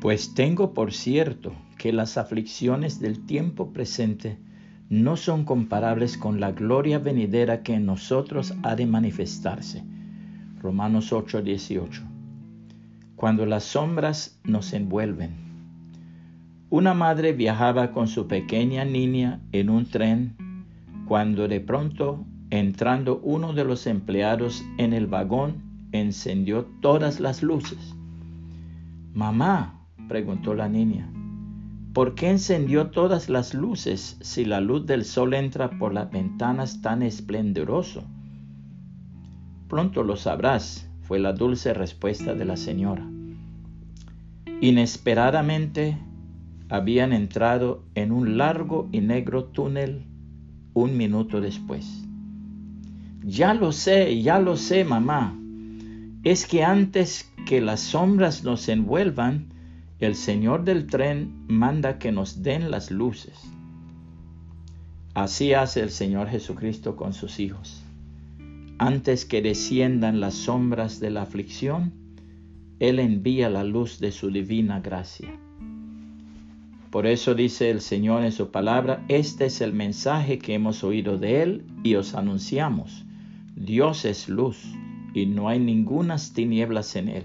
Pues tengo por cierto que las aflicciones del tiempo presente no son comparables con la gloria venidera que en nosotros ha de manifestarse. Romanos 8:18. Cuando las sombras nos envuelven. Una madre viajaba con su pequeña niña en un tren cuando de pronto, entrando uno de los empleados en el vagón, encendió todas las luces. Mamá, preguntó la niña. ¿Por qué encendió todas las luces si la luz del sol entra por las ventanas tan esplendoroso? Pronto lo sabrás, fue la dulce respuesta de la señora. Inesperadamente habían entrado en un largo y negro túnel un minuto después. Ya lo sé, ya lo sé, mamá. Es que antes que las sombras nos envuelvan, el Señor del tren manda que nos den las luces. Así hace el Señor Jesucristo con sus hijos. Antes que desciendan las sombras de la aflicción, Él envía la luz de su divina gracia. Por eso dice el Señor en su palabra, este es el mensaje que hemos oído de Él y os anunciamos. Dios es luz y no hay ningunas tinieblas en Él.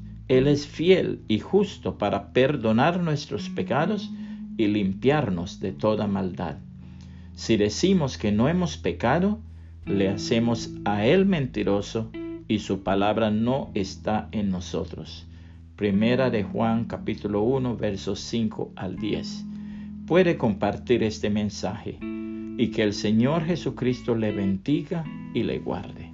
él es fiel y justo para perdonar nuestros pecados y limpiarnos de toda maldad. Si decimos que no hemos pecado, le hacemos a Él mentiroso y su palabra no está en nosotros. Primera de Juan capítulo 1 versos 5 al 10. Puede compartir este mensaje y que el Señor Jesucristo le bendiga y le guarde.